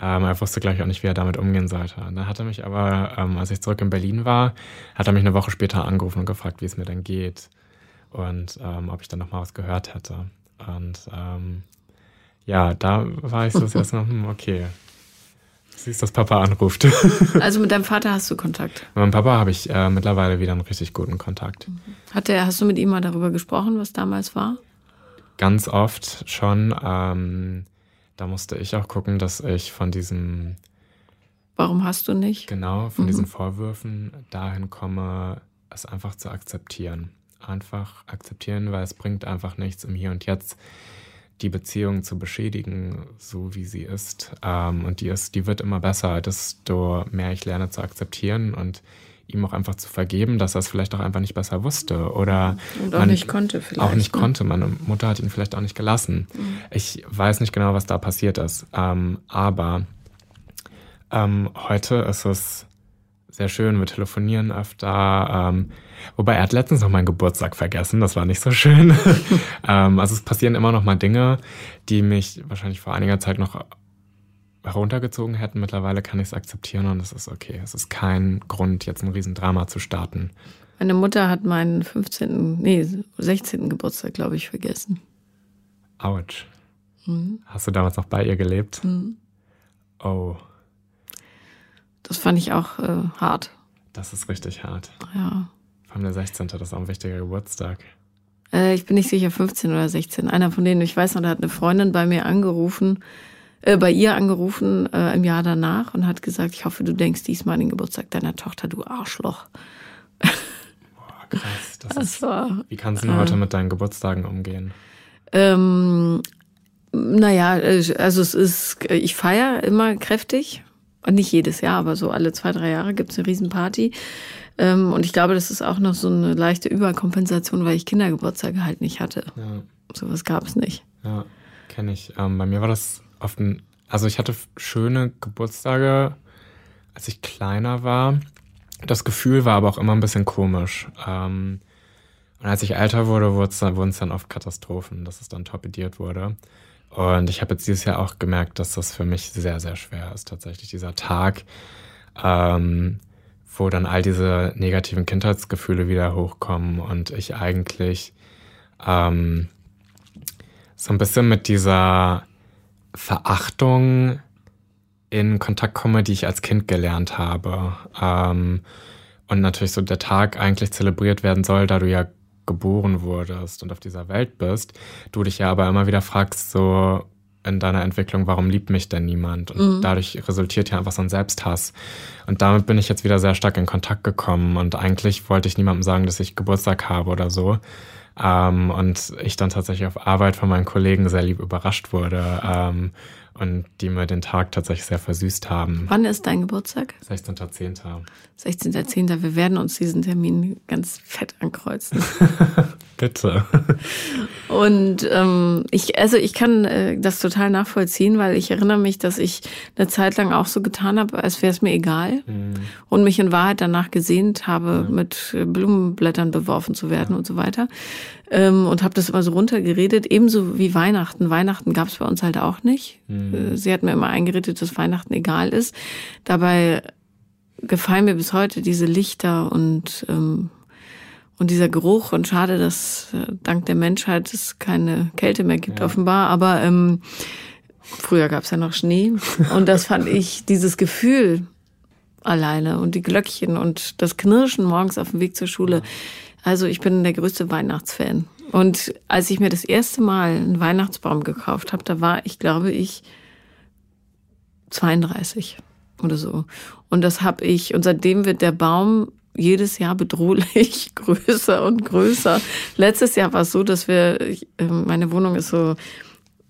Ähm, er wusste, glaube ich, auch nicht, wie er damit umgehen sollte. Dann hat er mich aber, ähm, als ich zurück in Berlin war, hat er mich eine Woche später angerufen und gefragt, wie es mir denn geht und ähm, ob ich dann nochmal was gehört hätte. Und ähm, ja, da war ich so das erste Mal, hm, okay. Siehst, dass Papa anruft. [LAUGHS] also mit deinem Vater hast du Kontakt? Mit meinem Papa habe ich äh, mittlerweile wieder einen richtig guten Kontakt. Hat der, hast du mit ihm mal darüber gesprochen, was damals war? Ganz oft schon. Da musste ich auch gucken, dass ich von diesem. Warum hast du nicht? Genau, von mhm. diesen Vorwürfen dahin komme, es einfach zu akzeptieren. Einfach akzeptieren, weil es bringt einfach nichts im Hier und Jetzt die Beziehung zu beschädigen, so wie sie ist. Ähm, und die ist, die wird immer besser, desto mehr ich lerne zu akzeptieren und ihm auch einfach zu vergeben, dass er es vielleicht auch einfach nicht besser wusste oder und auch nicht konnte vielleicht. Auch nicht ne? konnte. Meine Mutter hat ihn vielleicht auch nicht gelassen. Mhm. Ich weiß nicht genau, was da passiert ist. Ähm, aber ähm, heute ist es sehr schön. Wir telefonieren öfter. Ähm, wobei er hat letztens noch meinen Geburtstag vergessen. Das war nicht so schön. [LAUGHS] ähm, also es passieren immer noch mal Dinge, die mich wahrscheinlich vor einiger Zeit noch heruntergezogen hätten. Mittlerweile kann ich es akzeptieren und es ist okay. Es ist kein Grund, jetzt ein Riesendrama zu starten. Meine Mutter hat meinen 15., nee, 16. Geburtstag, glaube ich, vergessen. Autsch. Mhm. Hast du damals noch bei ihr gelebt? Mhm. Oh. Das fand ich auch äh, hart. Das ist richtig hart. Ja. Vor allem der 16. Das ist auch ein wichtiger Geburtstag. Äh, ich bin nicht sicher, 15 oder 16. Einer von denen, ich weiß noch, da hat eine Freundin bei mir angerufen, äh, bei ihr angerufen äh, im Jahr danach und hat gesagt, ich hoffe, du denkst diesmal an den Geburtstag deiner Tochter, du Arschloch. Boah, krass. Das, das ist, war, wie kannst du denn heute mit deinen Geburtstagen umgehen? Ähm, naja, äh, also es ist, ich feiere immer kräftig. Und nicht jedes Jahr, aber so alle zwei, drei Jahre gibt's eine Riesenparty. Ähm, und ich glaube, das ist auch noch so eine leichte Überkompensation, weil ich Kindergeburtstage halt nicht hatte. Ja. Sowas gab's nicht. Ja, kenne ich. Ähm, bei mir war das oft ein, also ich hatte schöne Geburtstage, als ich kleiner war. Das Gefühl war aber auch immer ein bisschen komisch. Ähm, und als ich älter wurde, wurden es dann oft Katastrophen, dass es dann torpediert wurde. Und ich habe jetzt dieses Jahr auch gemerkt, dass das für mich sehr, sehr schwer ist, tatsächlich dieser Tag, ähm, wo dann all diese negativen Kindheitsgefühle wieder hochkommen und ich eigentlich ähm, so ein bisschen mit dieser Verachtung in Kontakt komme, die ich als Kind gelernt habe. Ähm, und natürlich so der Tag eigentlich zelebriert werden soll, da du ja geboren wurdest und auf dieser Welt bist, du dich ja aber immer wieder fragst, so in deiner Entwicklung, warum liebt mich denn niemand? Und mhm. dadurch resultiert ja einfach so ein Selbsthass. Und damit bin ich jetzt wieder sehr stark in Kontakt gekommen. Und eigentlich wollte ich niemandem sagen, dass ich Geburtstag habe oder so. Ähm, und ich dann tatsächlich auf Arbeit von meinen Kollegen sehr lieb überrascht wurde. Ähm, und die mir den Tag tatsächlich sehr versüßt haben. Wann ist dein Geburtstag? 16.10. 16.10. Wir werden uns diesen Termin ganz fett ankreuzen. [LAUGHS] Bitte. Und ähm, ich, also ich kann äh, das total nachvollziehen, weil ich erinnere mich, dass ich eine Zeit lang auch so getan habe, als wäre es mir egal mhm. und mich in Wahrheit danach gesehnt habe, mhm. mit Blumenblättern beworfen zu werden ja. und so weiter. Ähm, und habe das immer so runtergeredet, ebenso wie Weihnachten. Weihnachten gab es bei uns halt auch nicht. Mhm. Sie hat mir immer eingeredet, dass Weihnachten egal ist. Dabei gefallen mir bis heute diese Lichter und ähm, und dieser Geruch und schade, dass äh, dank der Menschheit es keine Kälte mehr gibt ja. offenbar, aber ähm, früher gab es ja noch Schnee [LAUGHS] und das fand ich dieses Gefühl alleine und die Glöckchen und das Knirschen morgens auf dem Weg zur Schule. Also ich bin der größte Weihnachtsfan. Und als ich mir das erste Mal einen Weihnachtsbaum gekauft habe, da war ich, glaube ich, 32 oder so. Und das habe ich, und seitdem wird der Baum jedes Jahr bedrohlich [LAUGHS] größer und größer. Letztes Jahr war es so, dass wir, ähm, meine Wohnung ist so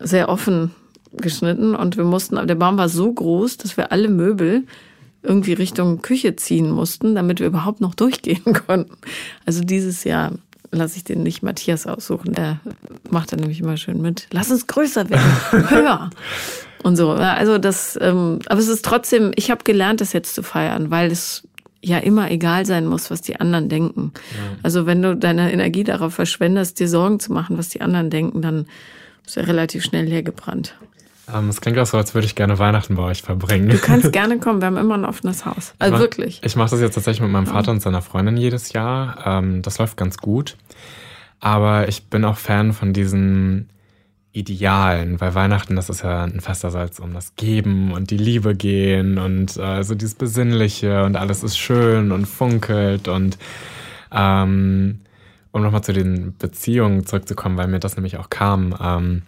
sehr offen geschnitten und wir mussten, der Baum war so groß, dass wir alle Möbel irgendwie Richtung Küche ziehen mussten, damit wir überhaupt noch durchgehen [LAUGHS] konnten. Also dieses Jahr lasse ich den nicht Matthias aussuchen. Der macht dann nämlich immer schön mit. Lass uns größer werden, [LAUGHS] höher. Und so. Also das, ähm, aber es ist trotzdem, ich habe gelernt, das jetzt zu feiern, weil es ja immer egal sein muss, was die anderen denken. Ja. Also wenn du deine Energie darauf verschwendest, dir Sorgen zu machen, was die anderen denken, dann ist er relativ schnell leergebrannt. Ähm, es klingt auch so, als würde ich gerne Weihnachten bei euch verbringen. Du kannst [LAUGHS] gerne kommen, wir haben immer ein offenes Haus. Also ich mach, wirklich. Ich mache das jetzt tatsächlich mit meinem Vater und seiner Freundin jedes Jahr. Ähm, das läuft ganz gut. Aber ich bin auch Fan von diesen Idealen, weil Weihnachten, das ist ja ein Fest, da um das Geben und die Liebe gehen und äh, so dieses Besinnliche und alles ist schön und funkelt und ähm, um nochmal zu den Beziehungen zurückzukommen, weil mir das nämlich auch kam. Ähm,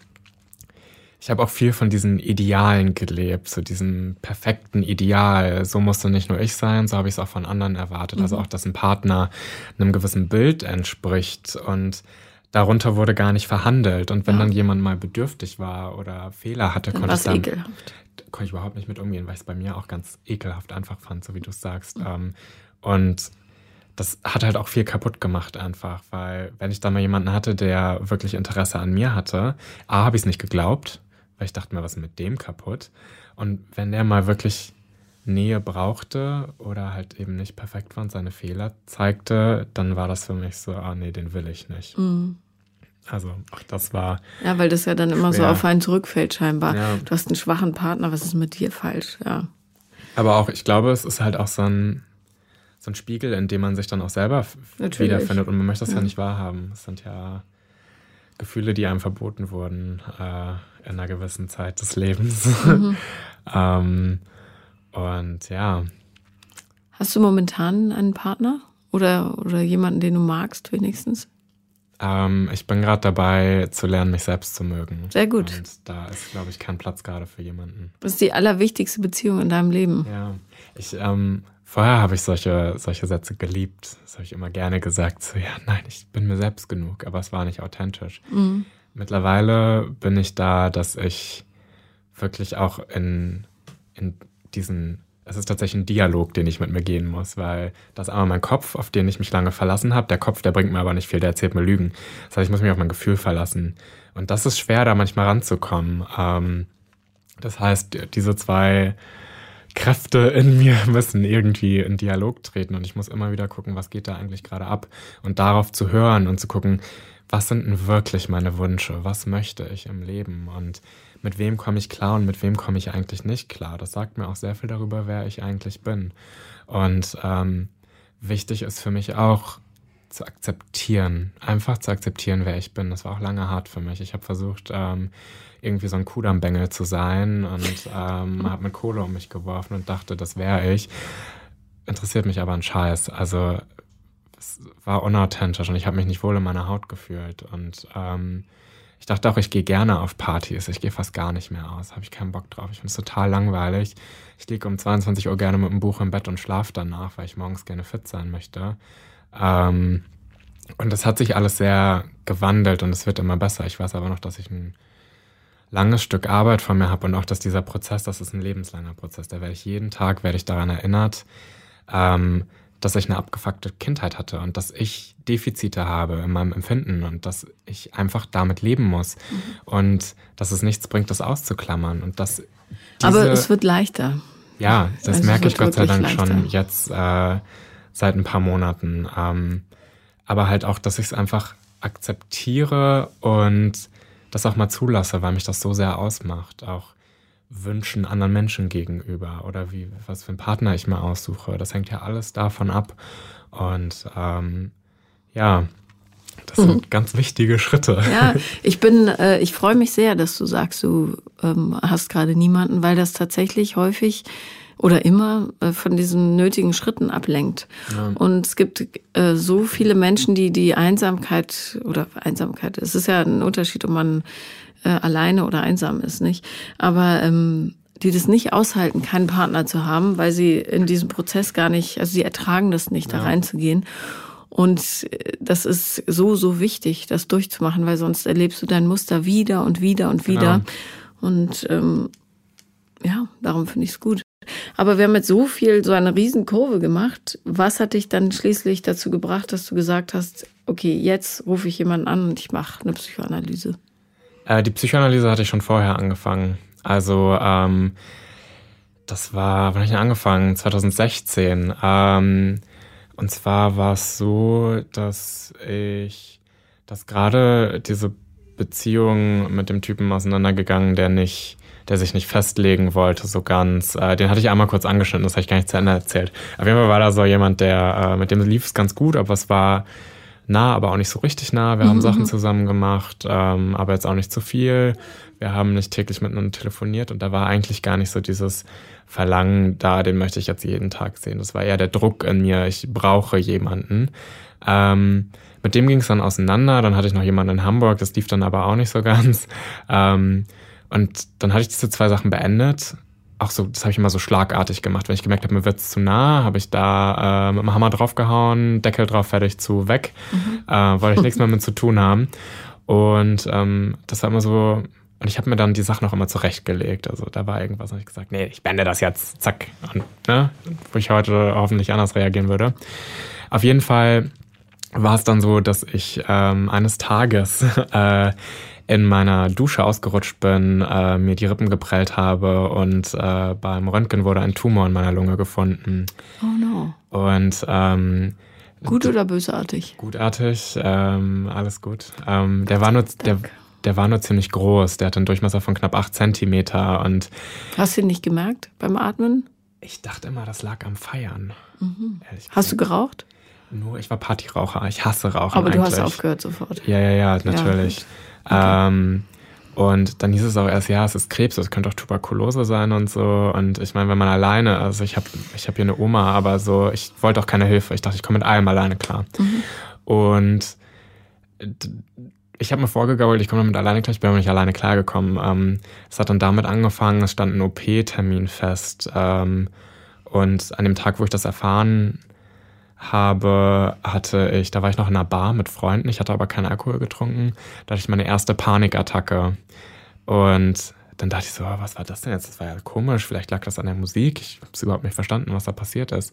ich habe auch viel von diesen Idealen gelebt, so diesem perfekten Ideal. So musste nicht nur ich sein, so habe ich es auch von anderen erwartet. Also mhm. Also auch, dass ein Partner einem gewissen Bild entspricht und darunter wurde gar nicht verhandelt. Und wenn ja. dann jemand mal bedürftig war oder Fehler hatte, dann konnte ich dann, ekelhaft. konnte ich überhaupt nicht mit umgehen, weil ich es bei mir auch ganz ekelhaft einfach fand, so wie du es sagst. Mhm. und das hat halt auch viel kaputt gemacht einfach, weil wenn ich dann mal jemanden hatte, der wirklich Interesse an mir hatte, A, habe ich es nicht geglaubt, weil ich dachte mir, was ist mit dem kaputt? Und wenn der mal wirklich Nähe brauchte oder halt eben nicht perfekt war und seine Fehler zeigte, dann war das für mich so, ah nee, den will ich nicht. Mhm. Also auch das war. Ja, weil das ja dann immer schwer. so auf einen zurückfällt, scheinbar. Ja. Du hast einen schwachen Partner, was ist mit dir falsch? Ja. Aber auch, ich glaube, es ist halt auch so ein, so ein Spiegel, in dem man sich dann auch selber Natürlich. wiederfindet. Und man möchte das ja, ja nicht wahrhaben. Es sind ja Gefühle, die einem verboten wurden äh, in einer gewissen Zeit des Lebens. Mhm. [LAUGHS] ähm, und ja. Hast du momentan einen Partner? Oder, oder jemanden, den du magst, wenigstens? Ähm, ich bin gerade dabei, zu lernen, mich selbst zu mögen. Sehr gut. Und da ist, glaube ich, kein Platz gerade für jemanden. Das ist die allerwichtigste Beziehung in deinem Leben. Ja. Ich, ähm, vorher habe ich solche, solche Sätze geliebt. Das habe ich immer gerne gesagt. So, ja, nein, ich bin mir selbst genug, aber es war nicht authentisch. Mhm. Mittlerweile bin ich da, dass ich wirklich auch in, in diesen es ist tatsächlich ein Dialog, den ich mit mir gehen muss, weil das ist einmal mein Kopf, auf den ich mich lange verlassen habe. Der Kopf, der bringt mir aber nicht viel, der erzählt mir Lügen. Das heißt, ich muss mich auf mein Gefühl verlassen. Und das ist schwer, da manchmal ranzukommen. Ähm, das heißt, diese zwei Kräfte in mir müssen irgendwie in Dialog treten und ich muss immer wieder gucken, was geht da eigentlich gerade ab und darauf zu hören und zu gucken, was sind denn wirklich meine Wünsche, was möchte ich im Leben und mit wem komme ich klar und mit wem komme ich eigentlich nicht klar. Das sagt mir auch sehr viel darüber, wer ich eigentlich bin. Und ähm, wichtig ist für mich auch zu akzeptieren, einfach zu akzeptieren, wer ich bin. Das war auch lange hart für mich. Ich habe versucht, ähm, irgendwie so ein Kudambengel zu sein und ähm, [LAUGHS] habe mit Kohle um mich geworfen und dachte, das wäre ich. Interessiert mich aber ein Scheiß. Also es war unauthentisch und ich habe mich nicht wohl in meiner Haut gefühlt. Und ähm, ich dachte auch, ich gehe gerne auf Partys. Ich gehe fast gar nicht mehr aus. Habe ich keinen Bock drauf. Ich finde es total langweilig. Ich liege um 22 Uhr gerne mit dem Buch im Bett und schlafe danach, weil ich morgens gerne fit sein möchte. Ähm, und das hat sich alles sehr gewandelt und es wird immer besser. Ich weiß aber noch, dass ich ein langes Stück Arbeit vor mir habe und auch, dass dieser Prozess, das ist ein lebenslanger Prozess. Da werde ich jeden Tag, werde ich daran erinnert, ähm, dass ich eine abgefuckte Kindheit hatte und dass ich Defizite habe in meinem Empfinden und dass ich einfach damit leben muss mhm. und dass es nichts bringt, das auszuklammern und dass Aber es wird leichter. Ja, das also merke ich Gott sei Dank leichter. schon jetzt äh, seit ein paar Monaten. Ähm, aber halt auch, dass ich es einfach akzeptiere und das auch mal zulasse, weil mich das so sehr ausmacht. Auch Wünschen anderen Menschen gegenüber oder wie, was für einen Partner ich mir aussuche. Das hängt ja alles davon ab. Und ähm, ja, das sind mhm. ganz wichtige Schritte. Ja, [LAUGHS] ich bin, äh, ich freue mich sehr, dass du sagst, du ähm, hast gerade niemanden, weil das tatsächlich häufig oder immer äh, von diesen nötigen Schritten ablenkt. Ja. Und es gibt äh, so viele Menschen, die die Einsamkeit oder Einsamkeit, es ist ja ein Unterschied, ob man äh, alleine oder einsam ist, nicht? Aber ähm, die das nicht aushalten, keinen Partner zu haben, weil sie in diesem Prozess gar nicht, also sie ertragen das nicht, ja. da reinzugehen. Und äh, das ist so, so wichtig, das durchzumachen, weil sonst erlebst du dein Muster wieder und wieder und wieder. Genau. Und ähm, ja, darum finde ich es gut. Aber wir haben jetzt so viel, so eine Riesenkurve gemacht. Was hat dich dann schließlich dazu gebracht, dass du gesagt hast, okay, jetzt rufe ich jemanden an und ich mache eine Psychoanalyse? Äh, die Psychoanalyse hatte ich schon vorher angefangen. Also ähm, das war, wann habe ich denn angefangen? 2016. Ähm, und zwar war es so, dass ich, dass gerade diese Beziehung mit dem Typen auseinandergegangen, der nicht, der sich nicht festlegen wollte, so ganz. Äh, den hatte ich einmal kurz angeschnitten, das habe ich gar nicht zu Ende erzählt. Auf jeden Fall war da so jemand, der, äh, mit dem lief es ganz gut, aber es war nah, aber auch nicht so richtig nah. Wir mhm. haben Sachen mhm. zusammen gemacht, ähm, aber jetzt auch nicht zu viel. Wir haben nicht täglich miteinander telefoniert und da war eigentlich gar nicht so dieses Verlangen da, den möchte ich jetzt jeden Tag sehen. Das war eher der Druck in mir, ich brauche jemanden. Ähm, mit dem ging es dann auseinander. Dann hatte ich noch jemanden in Hamburg, das lief dann aber auch nicht so ganz. Ähm, und dann hatte ich diese zwei Sachen beendet auch so, das habe ich immer so schlagartig gemacht. Wenn ich gemerkt habe, mir wird es zu nah, habe ich da äh, mit dem Hammer draufgehauen, Deckel drauf, fertig zu, weg. Mhm. Äh, wollte ich nichts mehr mit zu tun haben. Und ähm, das war immer so, und ich habe mir dann die Sachen auch immer zurechtgelegt. Also da war irgendwas, habe ich gesagt, nee, ich bände das jetzt, zack. Und, ne, wo ich heute hoffentlich anders reagieren würde. Auf jeden Fall war es dann so, dass ich ähm, eines Tages [LAUGHS] äh, in meiner Dusche ausgerutscht bin, äh, mir die Rippen geprellt habe und äh, beim Röntgen wurde ein Tumor in meiner Lunge gefunden. Oh no. Und ähm, Gut oder bösartig? Gutartig, ähm, alles gut. Ähm, der war nur, der, der war nur ziemlich groß. Der hat einen Durchmesser von knapp 8 Zentimeter und. Hast du ihn nicht gemerkt beim Atmen? Ich dachte immer, das lag am Feiern. Mhm. Hast du geraucht? Nur, ich war Partyraucher. Ich hasse Rauchen. Aber du eigentlich. hast aufgehört sofort. Ja, ja, ja, natürlich. Ja, okay. ähm, und dann hieß es auch erst, ja, es ist Krebs, es könnte auch Tuberkulose sein und so. Und ich meine, wenn man alleine, also ich habe ich hab hier eine Oma, aber so, ich wollte auch keine Hilfe. Ich dachte, ich komme mit allem alleine klar. Mhm. Und ich habe mir vorgegault, ich komme damit alleine klar, ich bin aber nicht alleine klargekommen. Ähm, es hat dann damit angefangen, es stand ein OP-Termin fest. Ähm, und an dem Tag, wo ich das erfahren habe, hatte ich, da war ich noch in einer Bar mit Freunden, ich hatte aber keinen Alkohol getrunken, da hatte ich meine erste Panikattacke. Und dann dachte ich so, oh, was war das denn jetzt? Das war ja komisch, vielleicht lag das an der Musik. Ich habe es überhaupt nicht verstanden, was da passiert ist.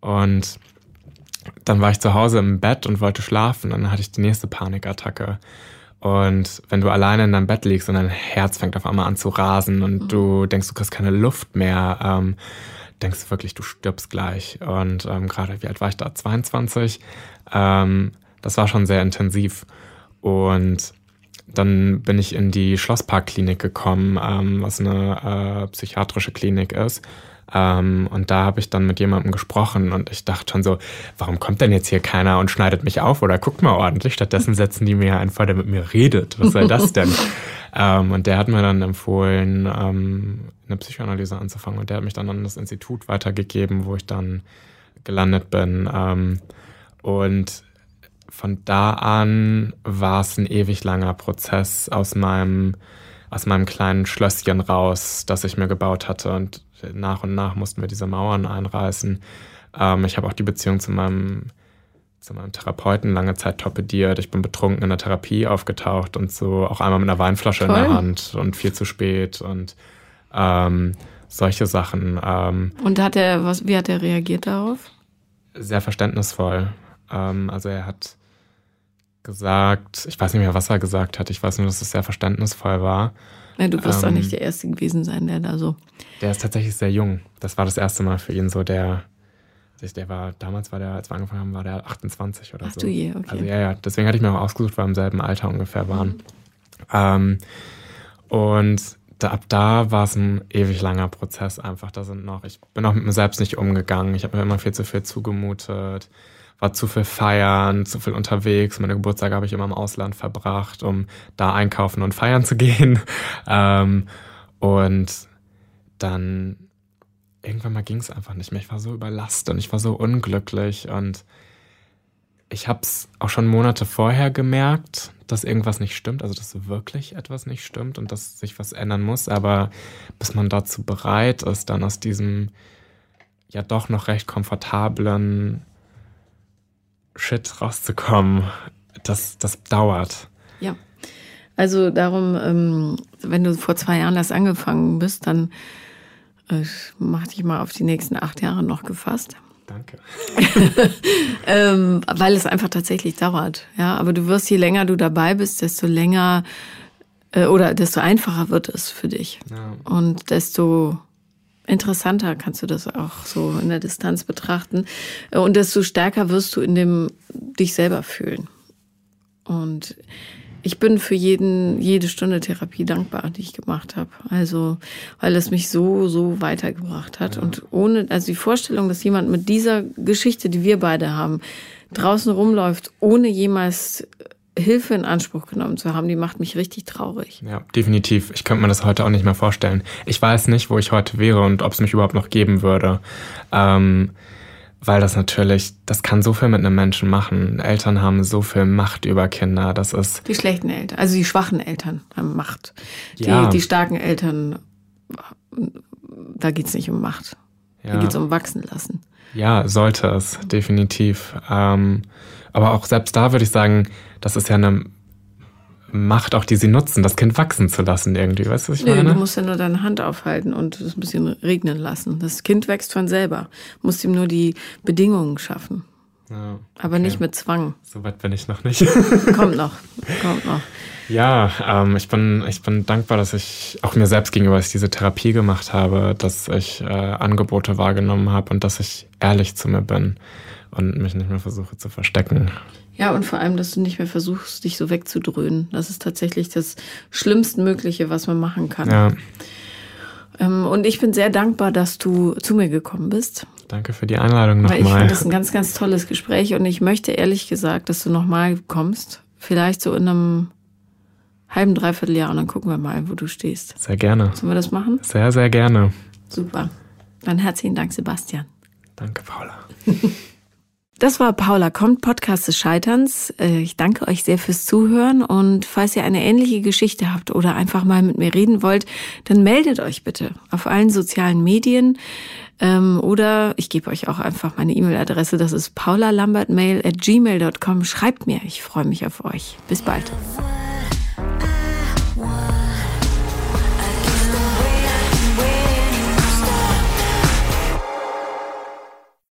Und dann war ich zu Hause im Bett und wollte schlafen. Und dann hatte ich die nächste Panikattacke. Und wenn du alleine in deinem Bett liegst und dein Herz fängt auf einmal an zu rasen und mhm. du denkst, du kriegst keine Luft mehr, ähm, denkst du wirklich, du stirbst gleich. Und ähm, gerade, wie alt war ich da? 22. Ähm, das war schon sehr intensiv. Und dann bin ich in die Schlossparkklinik gekommen, ähm, was eine äh, psychiatrische Klinik ist. Ähm, und da habe ich dann mit jemandem gesprochen und ich dachte schon so, warum kommt denn jetzt hier keiner und schneidet mich auf oder guckt mal ordentlich? Stattdessen setzen die mir einen vor, der mit mir redet. Was soll das denn? [LAUGHS] ähm, und der hat mir dann empfohlen, ähm, eine Psychoanalyse anzufangen und der hat mich dann an das Institut weitergegeben, wo ich dann gelandet bin. Ähm, und von da an war es ein ewig langer Prozess aus meinem, aus meinem kleinen Schlösschen raus, das ich mir gebaut hatte. Und nach und nach mussten wir diese Mauern einreißen. Ähm, ich habe auch die Beziehung zu meinem, zu meinem Therapeuten lange Zeit torpediert. Ich bin betrunken in der Therapie aufgetaucht und so auch einmal mit einer Weinflasche Toll. in der Hand und viel zu spät und ähm, solche Sachen. Ähm, und hat er, was, wie hat er reagiert darauf? Sehr verständnisvoll. Ähm, also er hat gesagt, ich weiß nicht mehr, was er gesagt hat, ich weiß nur, dass es sehr verständnisvoll war. Ja, du wirst ähm, doch nicht der Erste gewesen sein, der da so. Der ist tatsächlich sehr jung. Das war das erste Mal für ihn so, der, der war, damals war der, als wir angefangen haben, war der 28 oder Ach, so. Du je, okay. Also ja, ja, deswegen hatte ich mir auch ausgesucht, weil wir im selben Alter ungefähr waren. Mhm. Ähm, und da, ab da war es ein ewig langer Prozess einfach. Da sind noch, ich bin auch mit mir selbst nicht umgegangen. Ich habe mir immer viel zu viel zugemutet war zu viel feiern, zu viel unterwegs. Meine Geburtstage habe ich immer im Ausland verbracht, um da einkaufen und feiern zu [LAUGHS] gehen. Ähm, und dann irgendwann mal ging es einfach nicht mehr. Ich war so überlastet und ich war so unglücklich und ich habe es auch schon Monate vorher gemerkt, dass irgendwas nicht stimmt, also dass wirklich etwas nicht stimmt und dass sich was ändern muss. Aber bis man dazu bereit ist, dann aus diesem ja doch noch recht komfortablen Shit rauszukommen, das, das dauert. Ja. Also darum, ähm, wenn du vor zwei Jahren das angefangen bist, dann äh, mach dich mal auf die nächsten acht Jahre noch gefasst. Danke. [LAUGHS] ähm, weil es einfach tatsächlich dauert. Ja, aber du wirst, je länger du dabei bist, desto länger äh, oder desto einfacher wird es für dich. Ja. Und desto interessanter kannst du das auch so in der Distanz betrachten. Und desto stärker wirst du in dem dich selber fühlen. Und ich bin für jeden, jede Stunde Therapie dankbar, die ich gemacht habe. Also, weil es mich so, so weitergebracht hat. Ja. Und ohne, also die Vorstellung, dass jemand mit dieser Geschichte, die wir beide haben, draußen rumläuft, ohne jemals Hilfe in Anspruch genommen zu haben, die macht mich richtig traurig. Ja, definitiv. Ich könnte mir das heute auch nicht mehr vorstellen. Ich weiß nicht, wo ich heute wäre und ob es mich überhaupt noch geben würde. Ähm, weil das natürlich, das kann so viel mit einem Menschen machen. Eltern haben so viel Macht über Kinder. Das ist. Die schlechten Eltern, also die schwachen Eltern haben Macht. Ja. Die, die starken Eltern, da geht es nicht um Macht. Ja. Da geht es um Wachsen lassen. Ja, sollte es, definitiv. Ähm, aber auch selbst da würde ich sagen, das ist ja eine Macht auch, die sie nutzen, das Kind wachsen zu lassen irgendwie. Weißt du, was ich nee, meine? Du musst ja nur deine Hand aufhalten und es ein bisschen regnen lassen. Das Kind wächst von selber. Du musst ihm nur die Bedingungen schaffen. Ja, okay. Aber nicht mit Zwang. So weit bin ich noch nicht. [LAUGHS] kommt noch, [LAUGHS] kommt noch. Ja, ähm, ich, bin, ich bin dankbar, dass ich auch mir selbst gegenüber ich diese Therapie gemacht habe, dass ich äh, Angebote wahrgenommen habe und dass ich ehrlich zu mir bin. Und mich nicht mehr versuche zu verstecken. Ja, und vor allem, dass du nicht mehr versuchst, dich so wegzudröhnen. Das ist tatsächlich das Schlimmstmögliche, was man machen kann. Ja. Ähm, und ich bin sehr dankbar, dass du zu mir gekommen bist. Danke für die Einladung nochmal. Ich finde das ein ganz, ganz tolles Gespräch und ich möchte ehrlich gesagt, dass du nochmal kommst. Vielleicht so in einem halben, dreiviertel Jahr und dann gucken wir mal, wo du stehst. Sehr gerne. Sollen wir das machen? Sehr, sehr gerne. Super. Dann herzlichen Dank, Sebastian. Danke, Paula. [LAUGHS] Das war Paula kommt, Podcast des Scheiterns. Äh, ich danke euch sehr fürs Zuhören und falls ihr eine ähnliche Geschichte habt oder einfach mal mit mir reden wollt, dann meldet euch bitte auf allen sozialen Medien ähm, oder ich gebe euch auch einfach meine E-Mail-Adresse. Das ist paulalambertmail at gmail.com. Schreibt mir, ich freue mich auf euch. Bis bald.